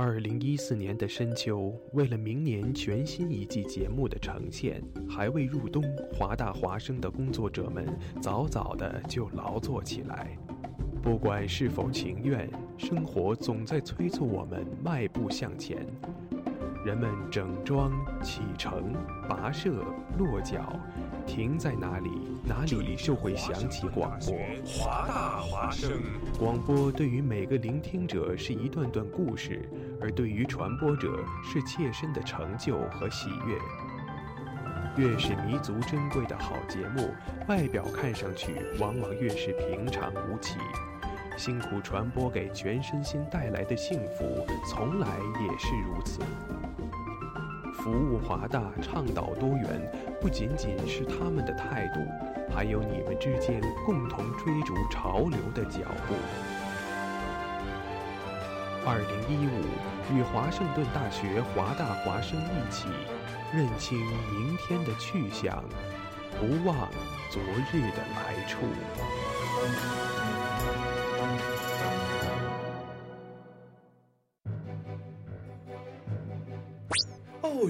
二零一四年的深秋，为了明年全新一季节目的呈现，还未入冬，华大华生的工作者们早早的就劳作起来。不管是否情愿，生活总在催促我们迈步向前。人们整装启程、跋涉、落脚，停在哪里，哪里就会响起广播。华大华声，广播对于每个聆听者是一段段故事。而对于传播者是切身的成就和喜悦。越是弥足珍贵的好节目，外表看上去往往越是平常无奇。辛苦传播给全身心带来的幸福，从来也是如此。服务华大，倡导多元，不仅仅是他们的态度，还有你们之间共同追逐潮流的脚步。二零一五，与华盛顿大学华大华生一起，认清明天的去向，不忘昨日的来处。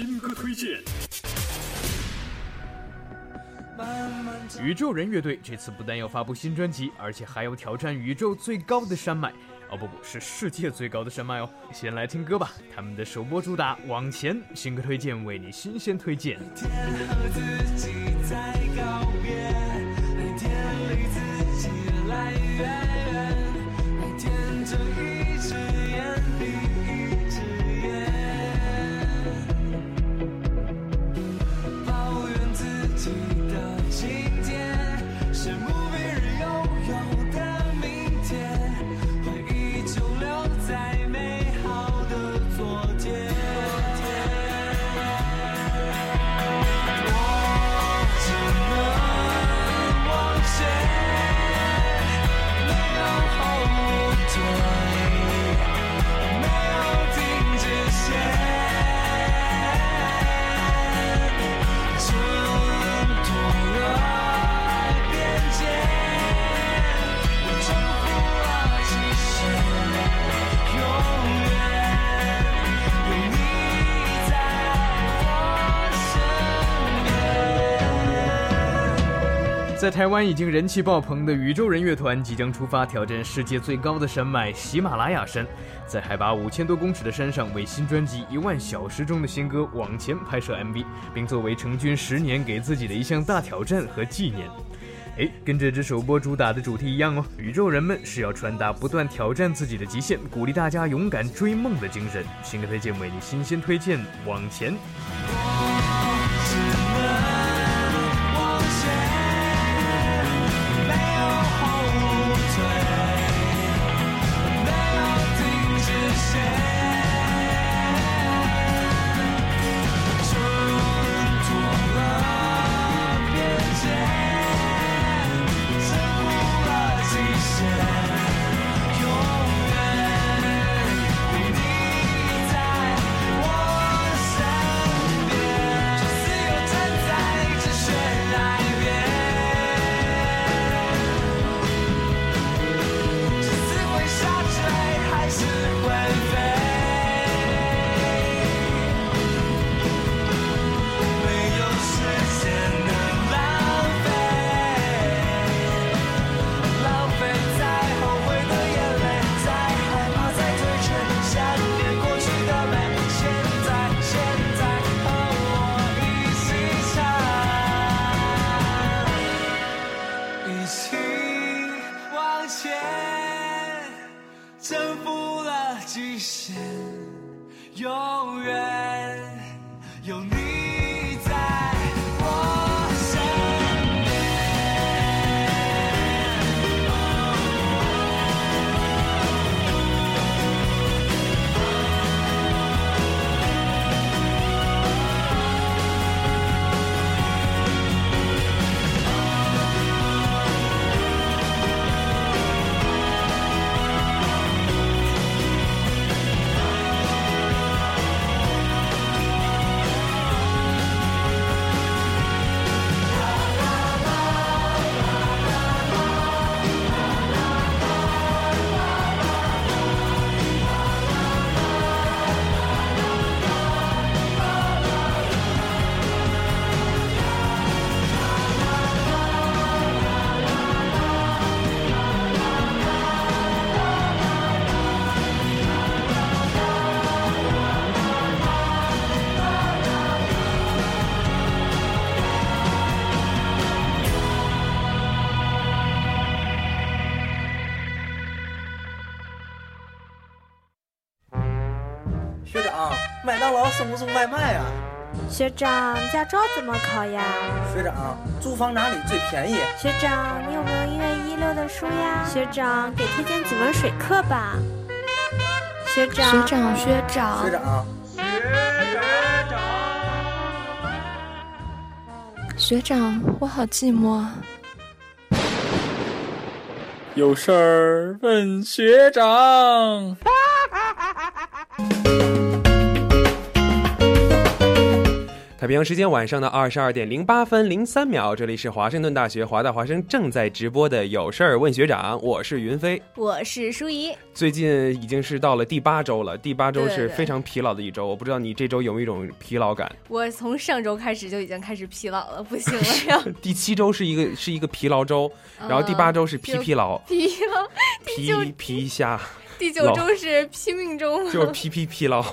新歌推荐。宇宙人乐队这次不但要发布新专辑，而且还要挑战宇宙最高的山脉。哦，不不是世界最高的山脉哦。先来听歌吧，他们的首播主打《往前》新歌推荐，为你新鲜推荐。天和自己在在台湾已经人气爆棚的宇宙人乐团即将出发，挑战世界最高的山脉喜马拉雅山，在海拔五千多公尺的山上，为新专辑《一万小时》中的新歌《往前》拍摄 MV，并作为成军十年给自己的一项大挑战和纪念。哎，跟这支首播主打的主题一样哦，宇宙人们是要传达不断挑战自己的极限，鼓励大家勇敢追梦的精神。新歌推荐为你新鲜推荐《往前》。送不送外卖啊？学长，驾照怎么考呀？学长，租房哪里最便宜？学长，你有没有音乐一六的书呀？学长，给推荐几门水课吧。学长，学长，学长，学长，学长，我好寂寞啊。有事儿问学长。太平洋时间晚上的二十二点零八分零三秒，这里是华盛顿大学华大华生正在直播的有事儿问学长，我是云飞。我是舒怡。最近已经是到了第八周了，第八周是非常疲劳的一周。我不知道你这周有没有一种疲劳感？我从上周开始就已经开始疲劳了，不行了呀！第七周是一个是一个疲劳周，然后第八周是疲疲劳，疲劳，第九疲疲下。第九周是拼命周，就是疲疲疲劳。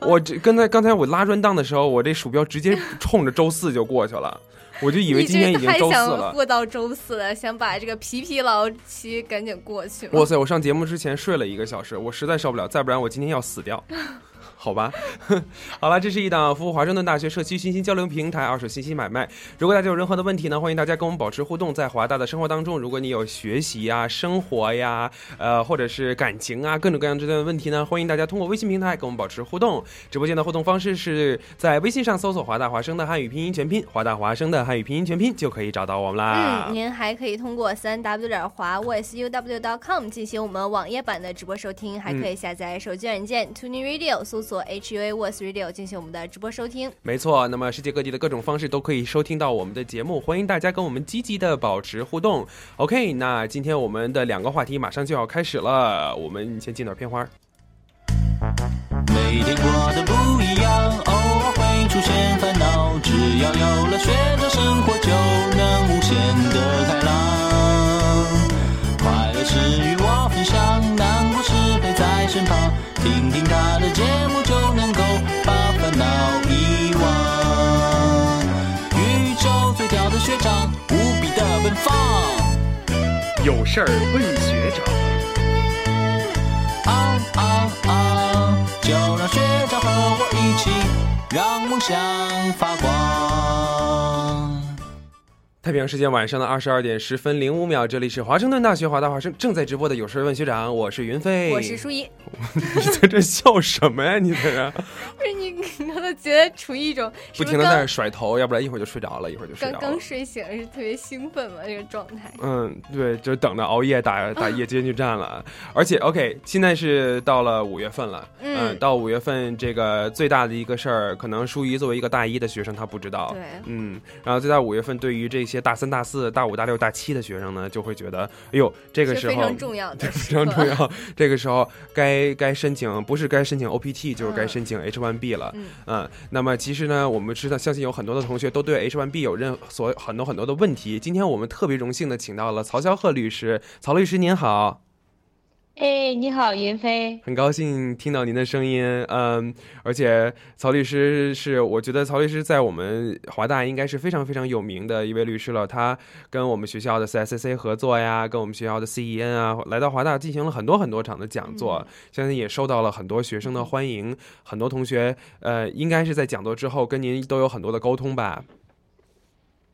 我这刚才刚才我拉专档的时候，我这鼠标直接冲着周四就过去了，我就以为今天已经周四了。过到周四了，想把这个疲疲劳期赶紧过去。哇塞！我上节目之前睡了一个小时，我实在受不了，再不然我今天要死掉。好吧，好了，这是一档服务华盛顿大学社区信息交流平台，二手信息买卖。如果大家有任何的问题呢，欢迎大家跟我们保持互动。在华大的生活当中，如果你有学习呀、生活呀，呃，或者是感情啊，各种各样之类的问题呢，欢迎大家通过微信平台跟我们保持互动。直播间的互动方式是在微信上搜索华大华生的汉语拼音全拼，华大华生的汉语拼音全拼就可以找到我们啦。嗯，您还可以通过三 w 点华 voiceuw.com 进行我们网页版的直播收听，还可以下载手机软件 Tuning Radio，搜索 HUA Voice Radio 进行我们的直播收听。没错，那么世界各地的各种方式都可以收听到我们的节目，欢迎大家跟我们积极的保持互动。OK，那今天我们的两个话题马上就要开始了，我们先进段片花。每天过得不一样，偶尔会出现烦恼，只要有了学着生活，就能无限的开朗。快乐是与我分享，难过时陪在身旁，听听他的节目就能够把烦恼遗忘。宇宙最屌的学长，无比的奔放。有事儿问学长。啊啊啊！就让学长和我一起，让梦想发光。太平洋时间晚上的二十二点十分零五秒，这里是华盛顿大学华大华生正在直播的有事问学长，我是云飞，我是舒怡。你在这笑什么呀？你在这 不是你，你刚才觉得处于一种不停的在那甩头，要不然一会儿就睡着了，一会儿就睡刚着了。刚睡醒，是特别兴奋嘛？这个状态。嗯，对，就等着熬夜打打夜间去战了。而且，OK，现在是到了五月份了。嗯到五月份这个最大的一个事儿，可能舒怡作为一个大一的学生，他不知道。对嗯，然后最大五月份，对于这些大三、大四、大五、大六、大七的学生呢，就会觉得，哎呦，这个时候非常重要的非常重要。这个时候该该申请，不是该申请 OPT，就是该申请 H1B 了。嗯嗯，那么其实呢，我们知道，相信有很多的同学都对 H1B 有任所很多很多的问题。今天我们特别荣幸的请到了曹霄鹤律师，曹律师您好。哎，你好，云飞，很高兴听到您的声音。嗯，而且曹律师是，我觉得曹律师在我们华大应该是非常非常有名的一位律师了。他跟我们学校的 CSCC 合作呀，跟我们学校的 CEN 啊，来到华大进行了很多很多场的讲座，相信也受到了很多学生的欢迎。很多同学，呃，应该是在讲座之后跟您都有很多的沟通吧。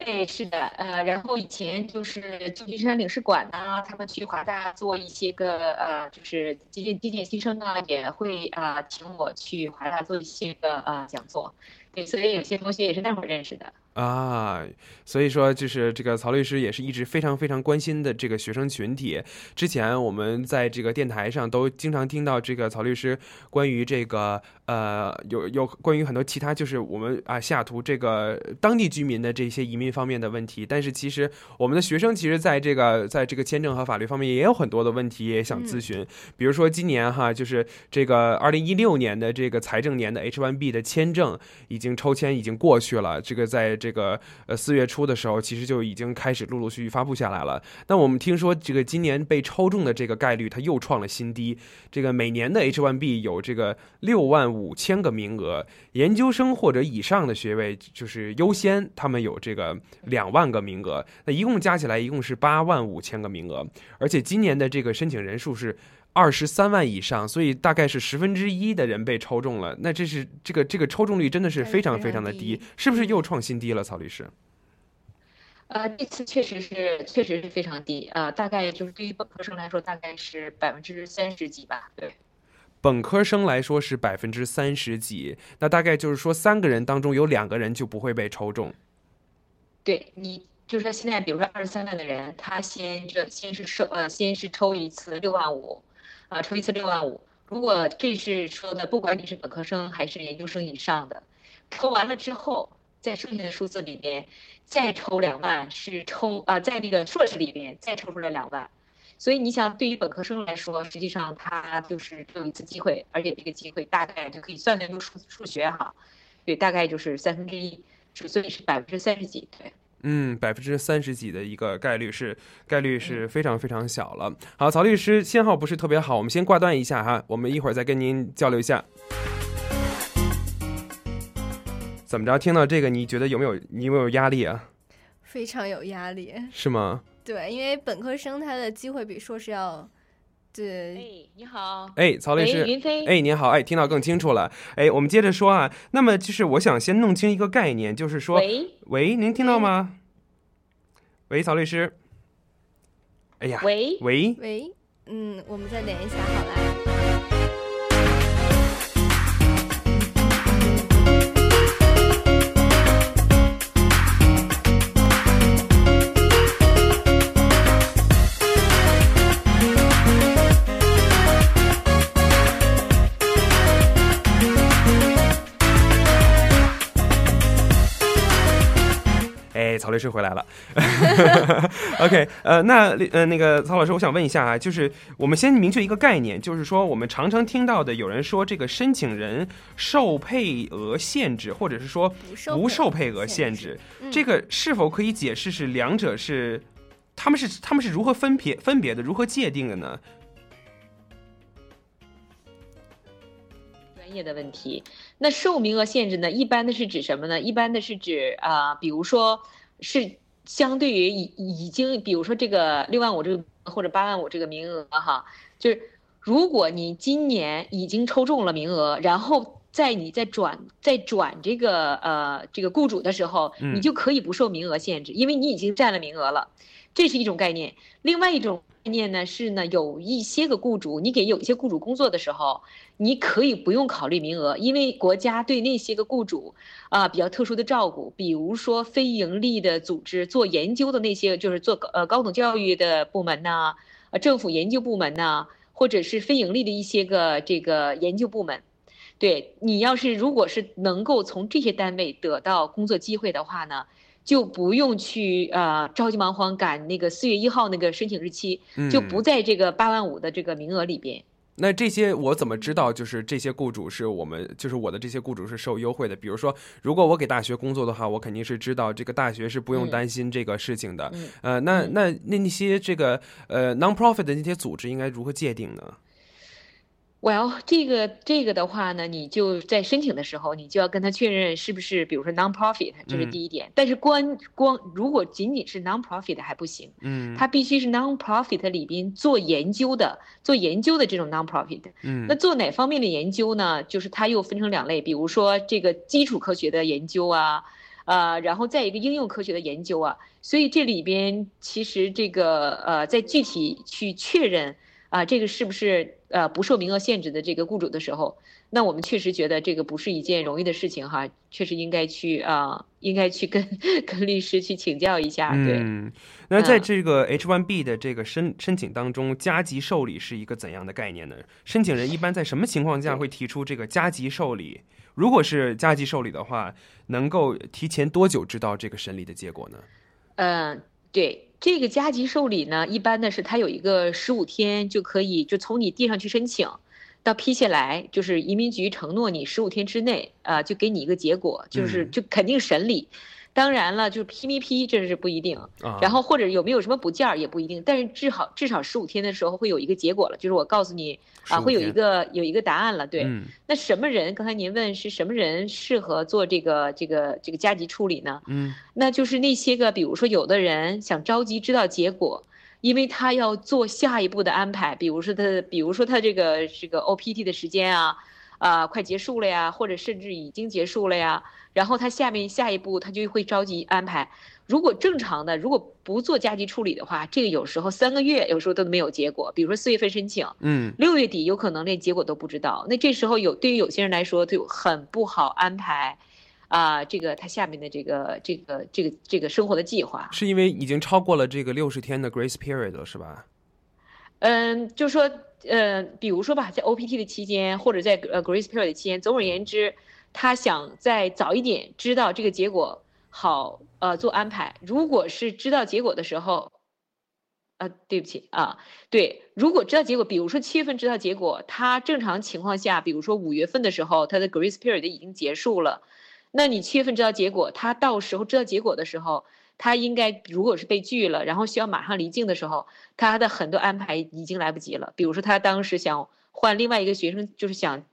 对，是的，呃，然后以前就是旧金山领事馆呢，他们去华大做一些个呃，就是接见接见新生啊，也会啊请我去华大做一些个呃讲座，对，所以有些同学也是那会儿认识的。啊，所以说就是这个曹律师也是一直非常非常关心的这个学生群体。之前我们在这个电台上都经常听到这个曹律师关于这个呃有有关于很多其他就是我们啊西雅图这个当地居民的这些移民方面的问题。但是其实我们的学生其实在这个在这个签证和法律方面也有很多的问题也想咨询。比如说今年哈就是这个二零一六年的这个财政年的 H1B 的签证已经抽签已经过去了，这个在。这个呃四月初的时候，其实就已经开始陆陆续续发布下来了。那我们听说，这个今年被抽中的这个概率，它又创了新低。这个每年的 H1B 有这个六万五千个名额，研究生或者以上的学位就是优先，他们有这个两万个名额。那一共加起来一共是八万五千个名额，而且今年的这个申请人数是。二十三万以上，所以大概是十分之一的人被抽中了。那这是这个这个抽中率真的是非常非常的低，是不是又创新低了？曹律师？呃，这次确实是确实是非常低啊，大概就是对于本科生来说，大概是百分之三十几吧。对，本科生来说是百分之三十几，那大概就是说三个人当中有两个人就不会被抽中。对你。就是说，现在比如说二十三万的人，他先这先是收呃，先是抽一次六万五，啊，抽一次六万五。如果这是说的，不管你是本科生还是研究生以上的，抽完了之后，在剩下的数字里面再抽两万，是抽啊，在那个硕士里面再抽出来两万。所以你想，对于本科生来说，实际上他就是只有一次机会，而且这个机会大概就可以算算用数数学哈，对，大概就是三分之一，所以是百分之三十几，对。嗯，百分之三十几的一个概率是概率是非常非常小了。好，曹律师信号不是特别好，我们先挂断一下哈，我们一会儿再跟您交流一下。怎么着？听到这个，你觉得有没有你有没有压力啊？非常有压力。是吗？对，因为本科生他的机会比硕士要。对，哎，你好，哎，曹律师，哎，您好，哎，听到更清楚了，哎，我们接着说啊，那么就是我想先弄清一个概念，就是说，喂，喂，您听到吗？喂，曹律师，哎呀，喂，喂，喂，嗯，我们再连一下，好了。曹律师回来了，OK，呃，那呃，那个曹老师，我想问一下啊，就是我们先明确一个概念，就是说我们常常听到的有人说这个申请人受配额限制，或者是说不受配额限制，这个是否可以解释是两者是他们是他们是如何分别分别的，如何界定的呢？专业的问题，那受名额限制呢？一般的是指什么呢？一般的是指啊，比如说。是相对于已已经，比如说这个六万五这个或者八万五这个名额哈，就是如果你今年已经抽中了名额，然后在你在转在转这个呃这个雇主的时候，你就可以不受名额限制，因为你已经占了名额了，这是一种概念。另外一种。概念呢是呢，有一些个雇主，你给有一些雇主工作的时候，你可以不用考虑名额，因为国家对那些个雇主，啊比较特殊的照顾，比如说非盈利的组织做研究的那些，就是做呃高等教育的部门呐，呃政府研究部门呐，或者是非盈利的一些个这个研究部门，对你要是如果是能够从这些单位得到工作机会的话呢？就不用去呃着急忙慌赶那个四月一号那个申请日期，就不在这个八万五的这个名额里边。那这些我怎么知道？就是这些雇主是我们，就是我的这些雇主是受优惠的。比如说，如果我给大学工作的话，我肯定是知道这个大学是不用担心这个事情的。嗯呃，那那那那些这个呃 non-profit 的那些组织应该如何界定呢？Well，这个这个的话呢，你就在申请的时候，你就要跟他确认是不是，比如说 non-profit，这是嗯第一点。但是光光如果仅仅是 non-profit 还不行，嗯，它必须是 non-profit 里边做研究的，做研究的这种 non-profit。嗯那做哪方面的研究呢？就是它又分成两类，比如说这个基础科学的研究啊，呃，然后再一个应用科学的研究啊。所以这里边其实这个呃，在具体去确认啊、这个是不是呃不受名额限制的这个雇主的时候，那我们确实觉得这个不是一件容易的事情哈，确实应该去啊、应该去跟跟律师去请教一下，对。嗯，那在嗯这个 H1B 的这个申申请当中，加急受理是一个怎样的概念呢？申请人一般在什么情况下会提出这个加急受理？如果是加急受理的话，能够提前多久知道这个审理的结果呢？嗯，对，这个加急受理呢，一般的是它有一个十五天就可以，就从你递上去申请到批下来，就是移民局承诺你十五天之内，啊、就给你一个结果，就是嗯就肯定审理。当然了，就是批没批这是不一定，啊然后或者有没有什么补件儿也不一定，但是至少至少十五天的时候会有一个结果了，就是我告诉你啊，会有一个有一个答案了，对。嗯那什么人？刚才您问是什么人适合做这个这个这个加急处理呢？嗯那就是那些个，比如说有的人想着急知道结果，因为他要做下一步的安排，比如说他，比如说他这个这个 OPT 的时间啊，啊、快结束了呀，或者甚至已经结束了呀，然后他下面下一步他就会着急安排。如果正常的，如果不做加急处理的话，这个有时候三个月有时候都没有结果。比如说四月份申请，嗯六月底有可能连结果都不知道。那这时候有对于有些人来说就很不好安排，啊、这个他下面的这个这个这个这个生活的计划。是因为已经超过了这个六十天的 grace period 了，是吧？嗯，就是说，呃，比如说吧，在 OPT 的期间，或者在呃 Grace Period 的期间，总而言之，他想再早一点知道这个结果，好呃做安排。如果是知道结果的时候，呃，对不起啊，对，如果知道结果，比如说七月份知道结果，他正常情况下，比如说五月份的时候，他的 Grace Period 已经结束了，那你七月份知道结果，他到时候知道结果的时候，他应该如果是被拒了，然后需要马上离境的时候，他的很多安排已经来不及了。比如说他当时想换另外一个学生，就是想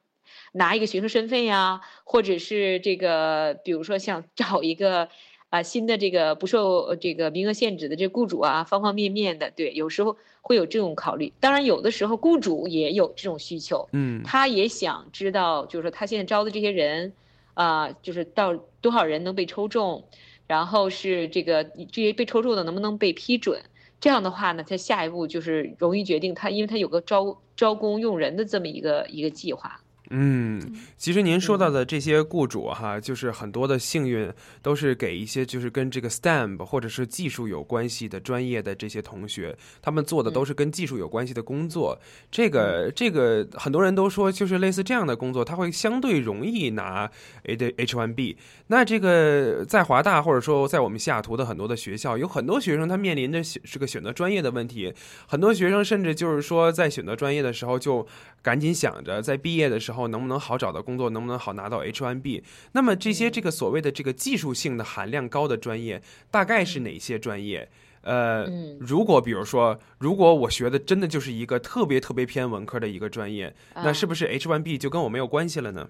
拿一个学生身份呀，或者是这个，比如说想 找一个啊、新的这个不受呃这个名额限制的这雇主啊，方方面面的，对，有时候会有这种考虑。当然，有的时候雇主也有这种需求，嗯他也想知道，就是说他现在招的这些人，啊、就是到多少人能被抽中，然后是这个这些被抽中的能不能被批准。这样的话呢，他下一步就是容易决定他，因为他有个招招工用人的这么一个一个计划。嗯，其实您说到的这些雇主哈，就是很多的幸运都是给一些就是跟这个 STEM 或者是技术有关系的专业的这些同学，他们做的都是跟技术有关系的工作。这个这个很多人都说，就是类似这样的工作，他会相对容易拿 A 的 H1B。那这个在华大或者说在我们西雅图的很多的学校，有很多学生他面临着选这个选择专业的问题，很多学生甚至就是说在选择专业的时候就赶紧想着在毕业的时候能不能好找到工作，能不能好拿到 H1B。那么这些这个所谓的这个技术性的含量高的专业，大概是哪些专业？呃，嗯如果比如说，如果我学的真的就是一个特别特别偏文科的一个专业，那啊是不是 H1B 就跟我没有关系了呢？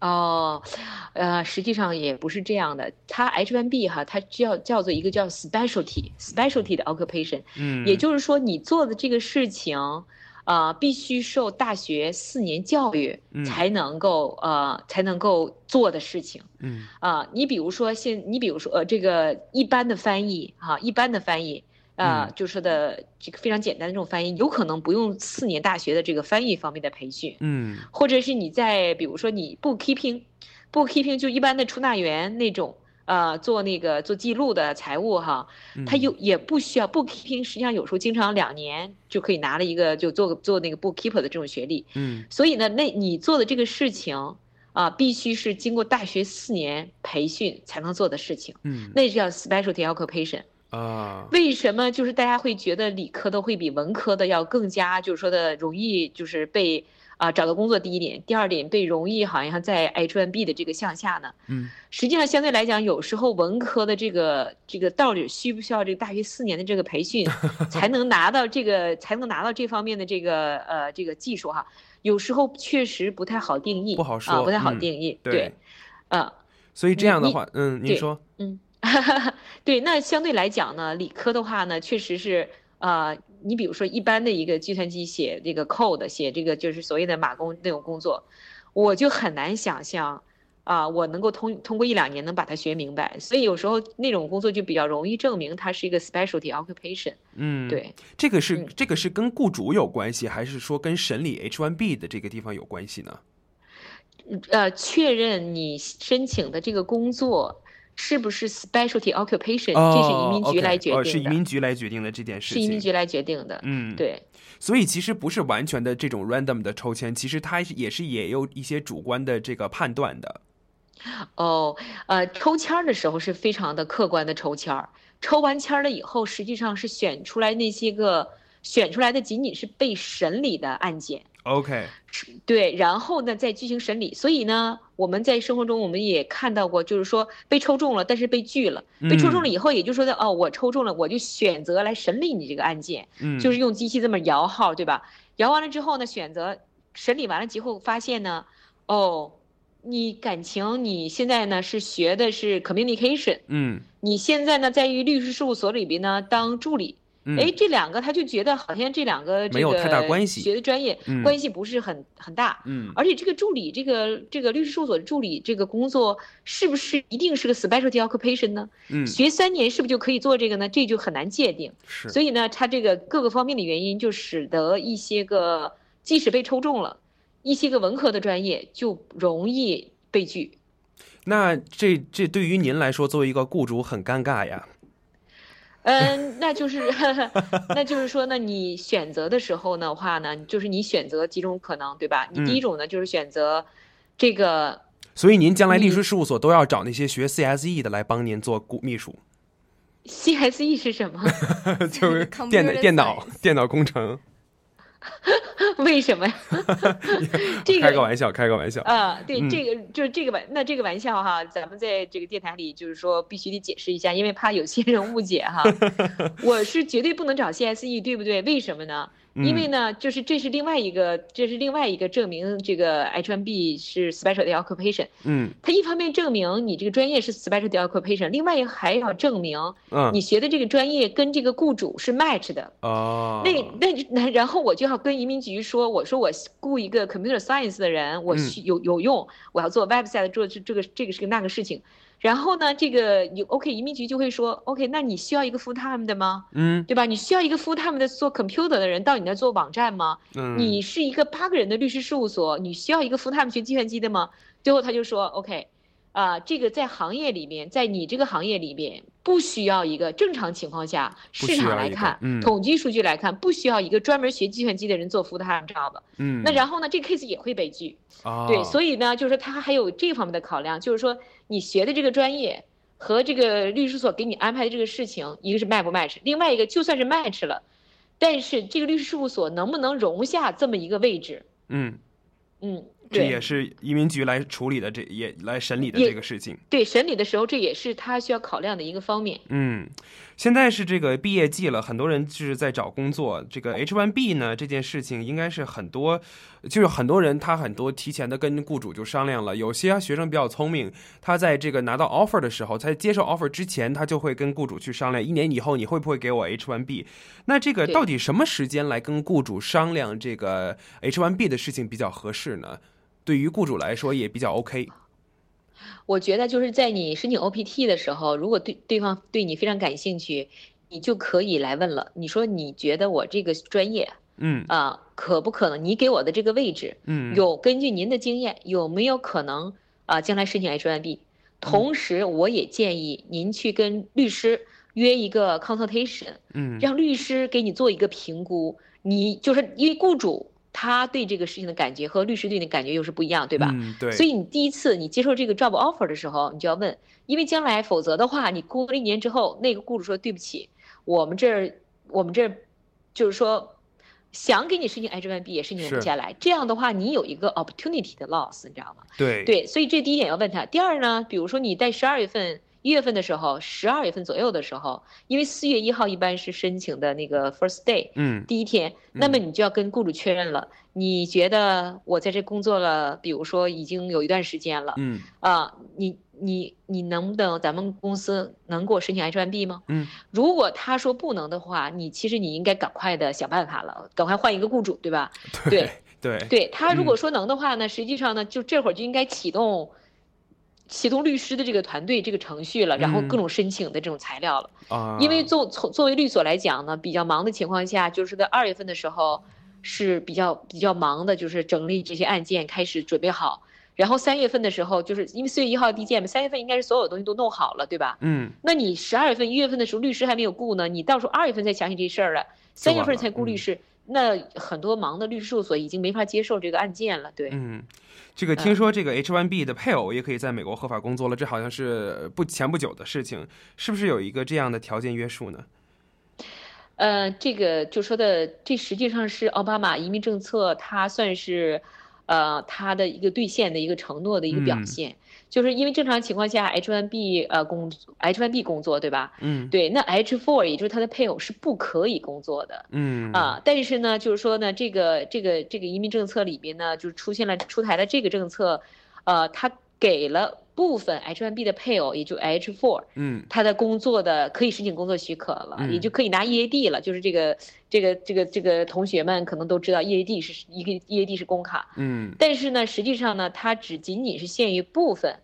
哦，呃，实际上也不是这样的。它 H1B 哈，它叫叫做一个叫 specialty specialty 的 occupation，嗯也就是说你做的这个事情，呃，必须受大学四年教育嗯才能够、呃才能够做的事情。嗯啊、你比如说现，你比如说呃，这个一般的翻译哈、一般的翻译，啊、嗯就说的这个非常简单的这种翻译，有可能不用四年大学的这个翻译方面的培训，嗯或者是你在比如说你 bookkeeping，bookkeeping 就一般的出纳员那种。呃，做那个做记录的财务哈，他嗯有也不需要 bookkeeping，实际上有时候经常两年就可以拿了一个就做做那个 bookkeeper 的这种学历，嗯所以呢，那你做的这个事情啊，必须是经过大学四年培训才能做的事情，嗯那叫 specialty occupation。啊。为什么就是大家会觉得理科的会比文科的要更加就是说的容易就是被啊找到工作？第一点，第二点被容易好像在 H1B 的这个向下呢？嗯，实际上相对来讲，有时候文科的这个这个到底需不需要这个大学四年的这个培训，才能拿到这个才能拿到这方面的这个呃这个技术哈？有时候确实不太好定义，不好说，啊，不太好定义，对，啊，所以这样的话，嗯，您说，嗯，对，那相对来讲呢，理科的话呢，确实是，呃，你比如说一般的一个计算机写这个 code，写这个就是所谓的码工那种工作，我就很难想象，啊，我能够通通过一两年能把它学明白，所以有时候那种工作就比较容易证明它是一个 specialty occupation，嗯，对，这个是这个是跟雇主有关系，还是说跟审理 H1B 的这个地方有关系呢？呃，确认你申请的这个工作是不是 specialty occupation，、哦、这是移民局来决定的、哦，是移民局来决定的这件事情，是移民局来决定的。嗯，对。所以其实不是完全的这种 random 的抽签，其实它也是也有一些主观的这个判断的。哦，呃，抽签儿的时候是非常的客观的抽签儿，抽完签儿了以后，实际上是选出来那些个选出来的仅仅是被审理的案件。OK，对，然后呢再进行审理。所以呢，我们在生活中我们也看到过，就是说被抽中了，但是被拒了。被抽中了以后，也就是说的哦，我抽中了，我就选择来审理你这个案件，嗯，就是用机器这么摇号，对吧？摇完了之后呢，选择审理完了之后，发现呢，哦，你感情你现在呢是学的是 communication，嗯，你现在呢在于律师事务所里边呢当助理。哎，这两个他就觉得好像这两个没有太大关系，学的专业关系不是很很大。嗯，而且这个助理，这个这个律师事务所的助理这个工作，是不是一定是个 specialty occupation 呢？嗯，学三年是不是就可以做这个呢？这就很难界定。是，所以呢，他这个各个方面的原因，就使得一些个即使被抽中了，一些个文科的专业就容易被拒。那这这对于您来说，作为一个雇主很尴尬呀。嗯，那就是，那就是说呢，你选择的时候的话呢，就是你选择几种可能，对吧？你第一种呢，就是选择这个。所以您将来律师事务所都要找那些学 CSE 的来帮您做顾秘书。CSE 是什么？就是电电脑电脑工程。为什么呀？这个开个玩笑，开个玩笑啊！对，嗯、这个就是这个玩，那这个玩笑哈，咱们在这个电台里就是说必须得解释一下，因为怕有些人误解哈。我是绝对不能找 CSE，对不对？为什么呢？因为呢，就是这是另外一个，这是另外一个证明这个 H1B 是 specialty occupation。嗯，它一方面证明你这个专业是 specialty occupation，另外还要证明，嗯，你学的这个专业跟这个雇主是 match 的。哦，那那那，然后我就要跟移民局说，我说我雇一个 computer science 的人，我有有用，我要做 website 做这这个这个是个那个事情。然后呢，这个有 OK 移民局就会说 OK，那你需要一个 full time 的吗？嗯，对吧？你需要一个 full time 的做 computer 的人到你那做网站吗？嗯，你是一个八个人的律师事务所，你需要一个 full time 学计算机的吗？最后他就说 OK，啊、呃，这个在行业里面，在你这个行业里边不需要一个正常情况下市场来看，嗯、统计数据来看，不需要一个专门学计算机的人做 full time job。嗯，那然后呢，这个 case 也会被拒。哦、对，所以呢，就是说他还有这方面的考量，就是说你学的这个专业。和这个律师所给你安排的这个事情，一个是 match 不 match，另外一个就算是 match 了，但是这个律师事务所能不能容下这么一个位置？嗯嗯，这也是移民局来处理的，这也来审理的这个事情。对，审理的时候这也是他需要考量的一个方面。嗯，现在是这个毕业季了，很多人就是在找工作。这个 H1B 呢，这件事情应该是很多，就是很多人他很多提前的跟雇主就商量了。有些学生比较聪明，他在这个拿到 offer 的时候，在接受 offer 之前，他就会跟雇主去商量，一年以后你会不会给我 H1B？那这个到底什么时间来跟雇主商量这个 H1B 的事情比较合适呢？对于雇主来说也比较 OK。我觉得就是在你申请 OPT 的时候，如果对对方对你非常感兴趣，你就可以来问了。你说你觉得我这个专业，嗯啊，可不可能？你给我的这个位置，嗯，有根据您的经验，有没有可能啊将来申请 H1B？同时，我也建议您去跟律师约一个 consultation，嗯，让律师给你做一个评估。你就是因为雇主他对这个事情的感觉和律师对你的感觉又是不一样，对吧？嗯，对。所以你第一次你接受这个 job offer 的时候，你就要问，因为将来否则的话，你工作了一年之后，那个雇主说对不起，我们这儿我们这儿就是说想给你申请 H1B 也申请不下来，这样的话你有一个 opportunity 的 loss，你知道吗？对对，所以这第一点要问他。第二呢，比如说你在十二月份。一月份的时候，十二月份左右的时候，因为四月一号一般是申请的那个 first day，嗯，第一天，那么你就要跟雇主确认了，你觉得我在这工作了，比如说已经有一段时间了，嗯，啊，你你你能不能咱们公司能给我申请 H1B 吗？嗯，如果他说不能的话，你其实你应该赶快的想办法了，赶快换一个雇主，对吧？对对对，他如果说能的话呢，实际上呢，就这会儿就应该启动。启动律师的这个团队这个程序了，然后各种申请的这种材料了。啊，因为作从作为律所来讲呢，比较忙的情况下，就是在二月份的时候是比较比较忙的，就是整理这些案件，开始准备好。然后三月份的时候，就是因为四月一号递件嘛，三月份应该是所有东西都弄好了，对吧？嗯。那你十二月份、一月份的时候，律师还没有雇呢，你到时候二月份才想起这事儿了，三月份才雇律师，那很多忙的律师事务所已经没法接受这个案件了，对。嗯。这个听说这个 H1B 的配偶也可以在美国合法工作了，这好像是不前不久的事情，是不是有一个这样的条件约束呢？呃，这个就说的，这实际上是奥巴马移民政策，它算是，呃，他的一个兑现的一个承诺的一个表现。就是因为正常情况下，H1B 呃工 H1B 工作对吧？嗯，对，那 H4 也就是他的配偶是不可以工作的。嗯啊，但是呢，就是说呢，这个这个这个移民政策里边呢，就是出现了出台了这个政策，呃，他给了部分 H1B 的配偶，也就 H4，嗯，他的工作的可以申请工作许可了，也就可以拿 EAD 了。就是这个这个这个这个同学们可能都知道，EAD 是一个 EAD 是工卡。嗯，但是呢，实际上呢，它只仅仅是限于部分。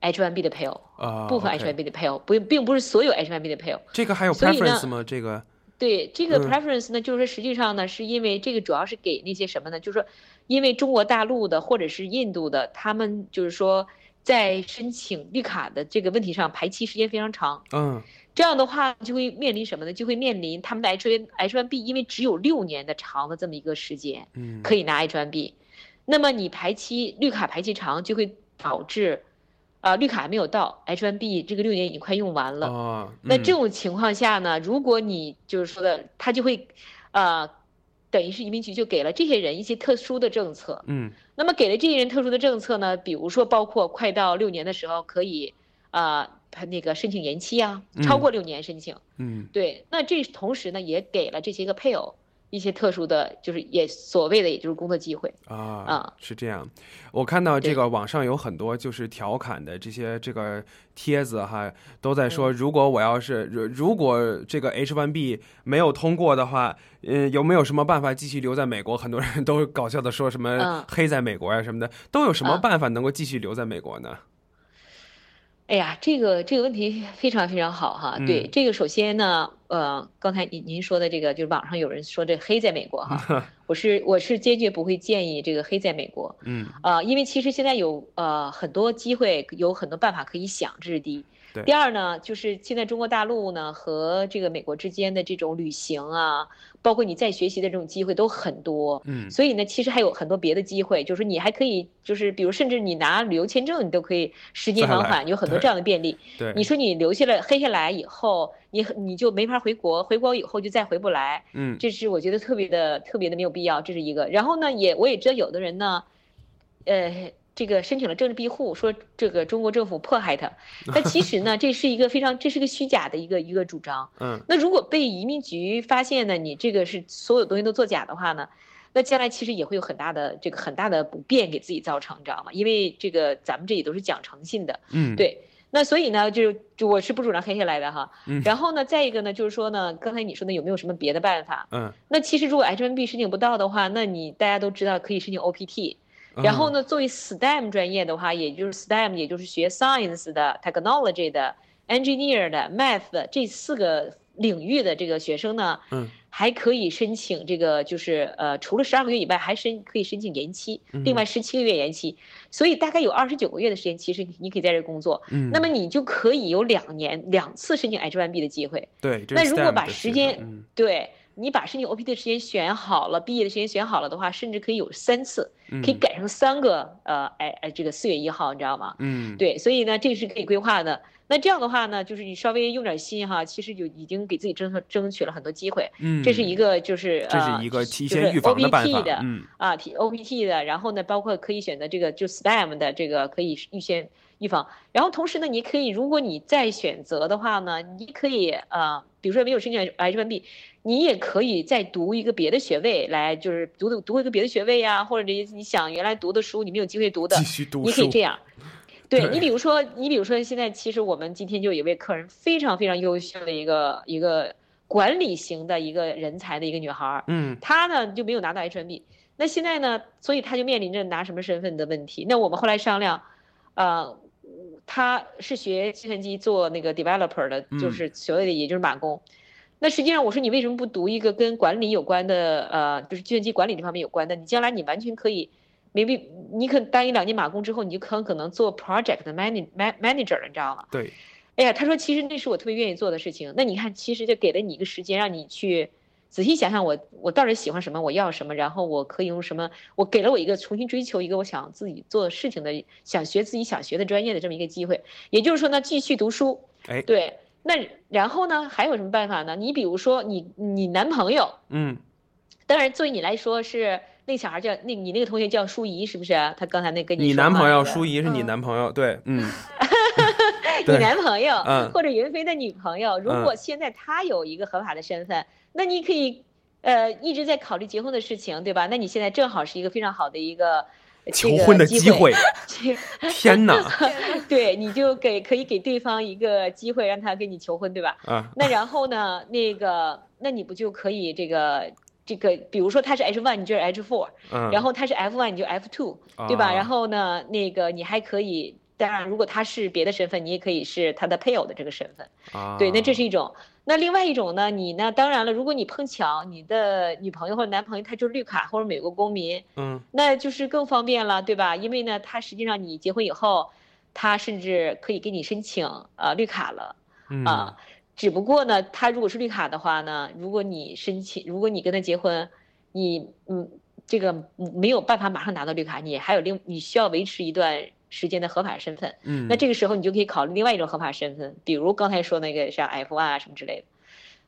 H1B 的配偶啊，部分 H1B 的配偶，不，并不是所有 H1B 的配偶。这个还有 preference 吗？这个？对，这个 preference 呢，就是说实际上呢，是因为这个主要是给那些什么呢？就是说，因为中国大陆的或者是印度的，他们就是说在申请绿卡的这个问题上排期时间非常长。嗯，这样的话就会面临什么呢？就会面临他们的 H1 H1B，因为只有六年的长的这么一个时间，嗯，可以拿 H1B，那么你排期绿卡排期长，就会导致。啊，绿卡还没有到，H1B 这个六年已经快用完了。哦，那这种情况下呢，如果你就是说的，他就会，呃，等于是移民局就给了这些人一些特殊的政策。嗯。那么给了这些人特殊的政策呢，比如说包括快到六年的时候可以，啊，那个申请延期啊，超过六年申请。嗯。对，那这同时呢，也给了这些个配偶。一些特殊的就是也所谓的也就是工作机会。啊啊。是这样，我看到这个网上有很多就是调侃的这些这个帖子哈，都在说如果我要是如如果这个 H1B 没有通过的话，嗯，有没有什么办法继续留在美国？很多人都搞笑的说什么黑在美国呀什么的，都有什么办法能够继续留在美国呢？哎呀，这个这个问题非常非常好哈。对，这个首先呢，呃，刚才您您说的这个，就是网上有人说这黑在美国哈，我是我是坚决不会建议这个黑在美国。嗯。啊，因为其实现在有呃很多机会，有很多办法可以想，这是第一。第二呢，就是现在中国大陆呢和这个美国之间的这种旅行啊，包括你在学习的这种机会都很多，嗯，所以呢，其实还有很多别的机会，就是你还可以，就是比如甚至你拿旅游签证，你都可以时间往返，有很多这样的便利。对，你说你留下来黑下来以后，你你就没法回国，回国以后就再回不来，嗯，这是我觉得特别的特别的没有必要，这是一个。然后呢，也我也知道有的人呢，呃。这个申请了政治庇护，说这个中国政府迫害他，但其实呢，这是一个非常，这是个虚假的一个一个主张。嗯，那如果被移民局发现呢，你这个是所有东西都作假的话呢，那将来其实也会有很大的这个很大的不便给自己造成，你知道吗？因为这个咱们这里都是讲诚信的。嗯，对。那所以呢，就就我是不主张黑下来的哈。嗯。然后呢，再一个呢，就是说呢，刚才你说的有没有什么别的办法？嗯。那其实如果 H1B 申请不到的话，那你大家都知道可以申请 OPT。然后呢，作为 STEM 专业的话，也就是 STEM，也就是学 science 的、technology 的、engineer 的、math 的这四个领域的这个学生呢，嗯，还可以申请这个，就是呃，除了十二个月以外，还申可以申请延期，另外十七个月延期，所以大概有二十九个月的时间，其实你可以在这工作，嗯，那么你就可以有两年两次申请 H1B 的机会，对，那如果把时间，对。你把申请 OPT 的时间选好了，毕业的时间选好了的话，甚至可以有三次，可以改成三个呃哎哎这个四月一号，你知道吗？嗯，对，所以呢这是可以规划的。那这样的话呢，就是你稍微用点心哈，其实就已经给自己争争取了很多机会。嗯，这是一个就是这是一个提前预防的办法。嗯啊，T OPT 的，然后呢，包括可以选择这个就 STEM 的这个可以预先预防。然后同时呢，你可以如果你再选择的话呢，你可以呃，比如说没有申请 H1B，你也可以再读一个别的学位来，就是读读读一个别的学位呀，或者你你想原来读的书你没有机会读的，你可以这样。对你比如说，你比如说，现在其实我们今天就有一位客人非常非常优秀的一个一个管理型的一个人才的一个女孩儿，嗯，她呢就没有拿到 H1B，那现在呢，所以她就面临着拿什么身份的问题。那我们后来商量，呃，她是学计算机做那个 developer 的，就是所谓的也就是码工。那实际上我说你为什么不读一个跟管理有关的，呃，就是计算机管理这方面有关的？你将来你完全可以。maybe 你可当一两年马工之后，你就很可能做 project manager manager 了，你知道吗？对。哎呀，他说其实那是我特别愿意做的事情。那你看，其实就给了你一个时间，让你去仔细想想我我到底喜欢什么，我要什么，然后我可以用什么，我给了我一个重新追求一个我想自己做事情的，想学自己想学的专业的这么一个机会。也就是说呢，继续读书。哎。对。那然后呢，还有什么办法呢？你比如说你你男朋友。嗯。当然，作为你来说是。那小孩叫那，你那个同学叫舒怡，是不是？他刚才那跟你你男朋友舒怡是你男朋友，对，嗯 你男朋友，嗯，或者云飞的女朋友，如果现在他有一个合法的身份，那你可以，呃，一直在考虑结婚的事情，对吧？那你现在正好是一个非常好的一个求婚的机会，天哪！对，你就给可以给对方一个机会，让他跟你求婚，对吧？啊，那然后呢，那个，那你不就可以这个？这个，比如说他是 H one，你就是 H four，嗯，然后他是 F one，你就 F two，对吧？然后呢，那个你还可以，当然，如果他是别的身份，你也可以是他的配偶的这个身份，啊，对，那这是一种。那另外一种呢，你呢，当然了，如果你碰巧你的女朋友或者男朋友他就是绿卡或者美国公民，嗯，那就是更方便了，对吧？因为呢，他实际上你结婚以后，他甚至可以给你申请呃绿卡了，啊。只不过呢，他如果是绿卡的话呢，如果你申请，如果你跟他结婚，你嗯，这个没有办法马上拿到绿卡，你还有另你需要维持一段时间的合法身份。嗯，那这个时候你就可以考虑另外一种合法身份，比如刚才说那个像 F1 啊什么之类的。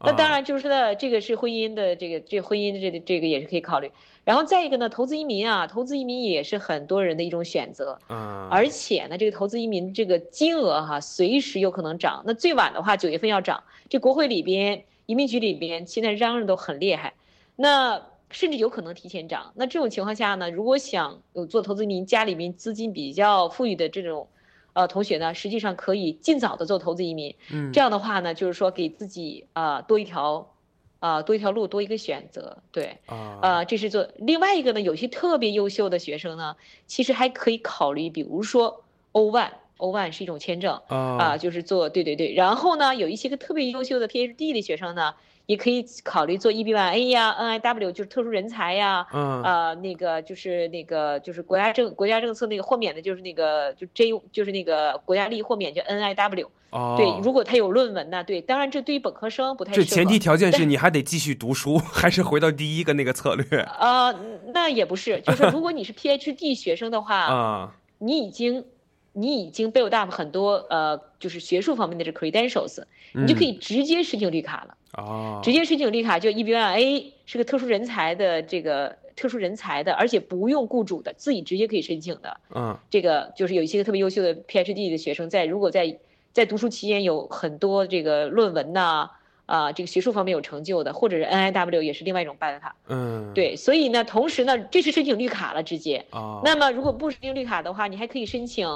那当然就是说，这个是婚姻的这个这婚姻的这个这个也是可以考虑。然后再一个呢，投资移民啊，投资移民也是很多人的一种选择。嗯。而且呢，这个投资移民这个金额哈，随时有可能涨。那最晚的话，九月份要涨。这国会里边、移民局里边现在嚷嚷都很厉害，那甚至有可能提前涨。那这种情况下呢，如果想有做投资移民，家里面资金比较富裕的这种。呃，同学呢，实际上可以尽早的做投资移民，嗯，这样的话呢，就是说给自己啊多一条，啊多一条路，多一个选择，对，啊，呃，这是做另外一个呢，有些特别优秀的学生呢，其实还可以考虑，比如说 O one，O one 是一种签证，啊，就是做，对对对，然后呢，有一些个特别优秀的 PhD 的学生呢。也可以考虑做 EB1A 呀，NIW 就是特殊人才呀，嗯，啊，那个就是那个就是国家政国家政策那个豁免的，就是那个就 J 就是那个国家利益豁免就 NIW，哦，对，如果他有论文呢，对，当然这对于本科生不太这前提条件是你还得继续读书，还是回到第一个那个策略？呃，那也不是，就是如果你是 PhD 学生的话，啊，你已经你已经 build up 很多呃，就是学术方面的这 credentials，你就可以直接申请绿卡了。哦，直接申请绿卡就 EB1A 是个特殊人才的这个特殊人才的，而且不用雇主的，自己直接可以申请的。嗯，这个就是有一些特别优秀的 PhD 的学生在，如果在在读书期间有很多这个论文呐，啊，这个学术方面有成就的，或者是 NIW 也是另外一种办法。嗯，对，所以呢，同时呢，这是申请绿卡了直接。哦，那么如果不申请绿卡的话，你还可以申请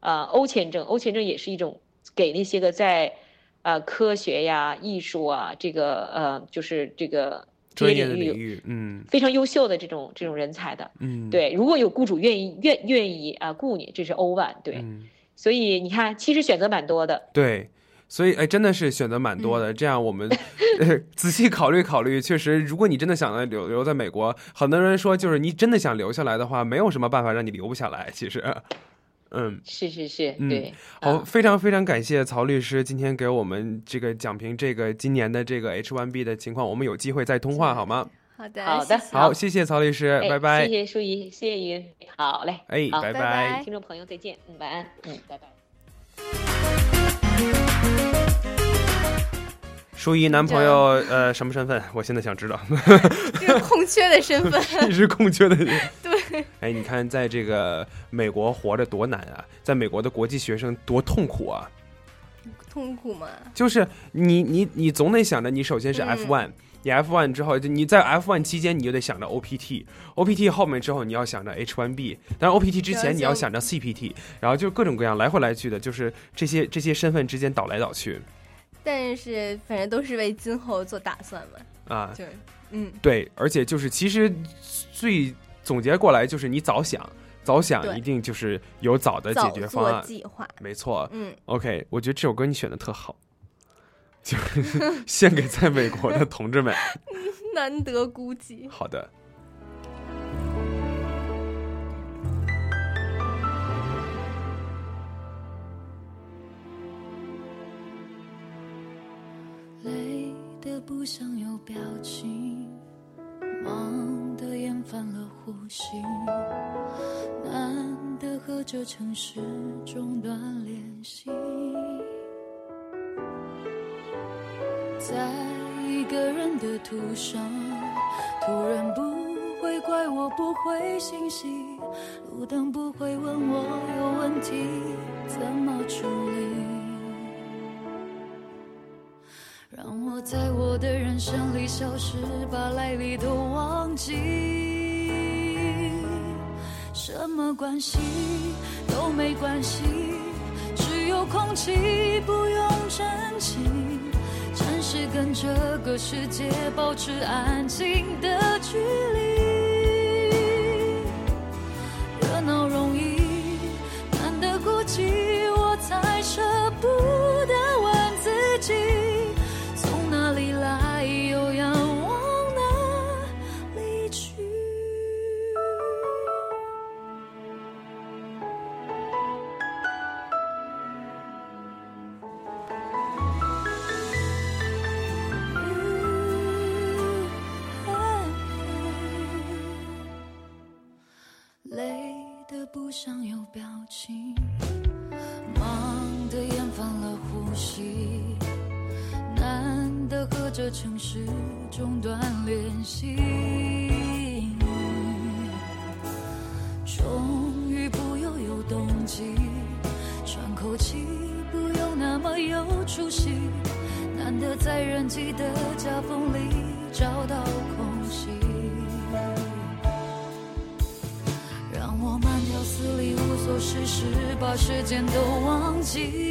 啊欧签证，欧签证也是一种给那些个在。呃，科学呀，艺术啊，这个呃，就是这个专业领域，嗯，非常优秀的这种这种人才的，嗯，对，如果有雇主愿意愿愿意啊雇你，这是欧 one，对，所以你看，其实选择蛮多的，对，所以哎，真的是选择蛮多的。这样我们仔细考虑考虑，确实，如果你真的想留留在美国，很多人说，就是你真的想留下来的话，没有什么办法让你留不下来，其实。嗯，是是是，嗯对，好，非常非常感谢曹律师今天给我们这个讲评这个今年的这个 H1B 的情况，我们有机会再通话好吗？好的，好的，好，谢谢曹律师，哎拜拜。谢谢舒怡，谢谢云，好嘞，哎拜拜拜拜听众朋友再见，嗯，晚安，嗯，拜拜。淑怡男朋友呃什么身份？我现在想知道。这个空缺的身份，你 是空缺的人。对，哎，你看，在这个美国活着多难啊，在美国的国际学生多痛苦啊！痛苦吗？就是你你你总得想着，你首先是嗯 F one，、你 F one 之后，就你在 F one 期间，你就得想着 OPT，OPT 后面之后你要想着 H one B，但是 OPT 之前你要想着 CPT，然后就各种各样来回来去的，就是这些这些身份之间倒来倒去但是反正都是为今后做打算嘛，啊。就是嗯，对，而且就是其实最总结过来就是你早想，早想一定就是有早的解决方案。计划，没错，嗯，OK，我觉得这首歌你选的特好，就是 献给在美国的同志们。难得孤寂。好的，累得不想有表情，忙得厌烦了呼吸，难得和这城市中断联系。在一个人的途上，突然不会怪我不回信息，路灯不会问我有问题怎么处理。让我在我的人生里消失，把来历都忘记。什么关系都没关系，只有空气不用珍惜。暂时跟这个世界保持安静的距离。这城市中断联系。终于不又有动机，喘口气不用那么有出息，难得在人挤的夹缝里找到空隙。让我慢条斯理、无所事事，把时间都忘记。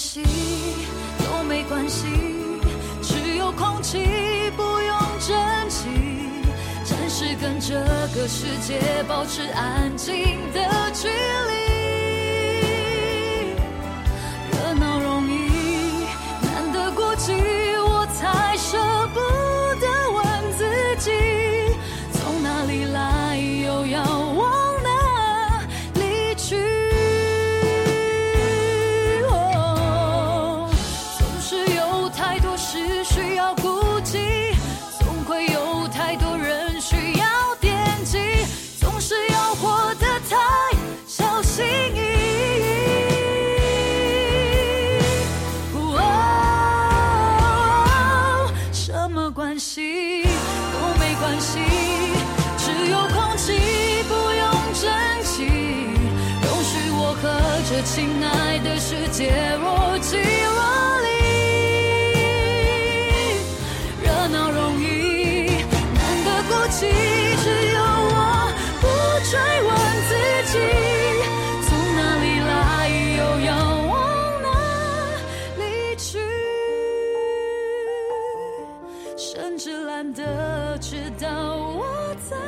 系都没关系，只有空气不用珍惜。暂时跟这个世界保持安静的距离。甚至懒得知道我在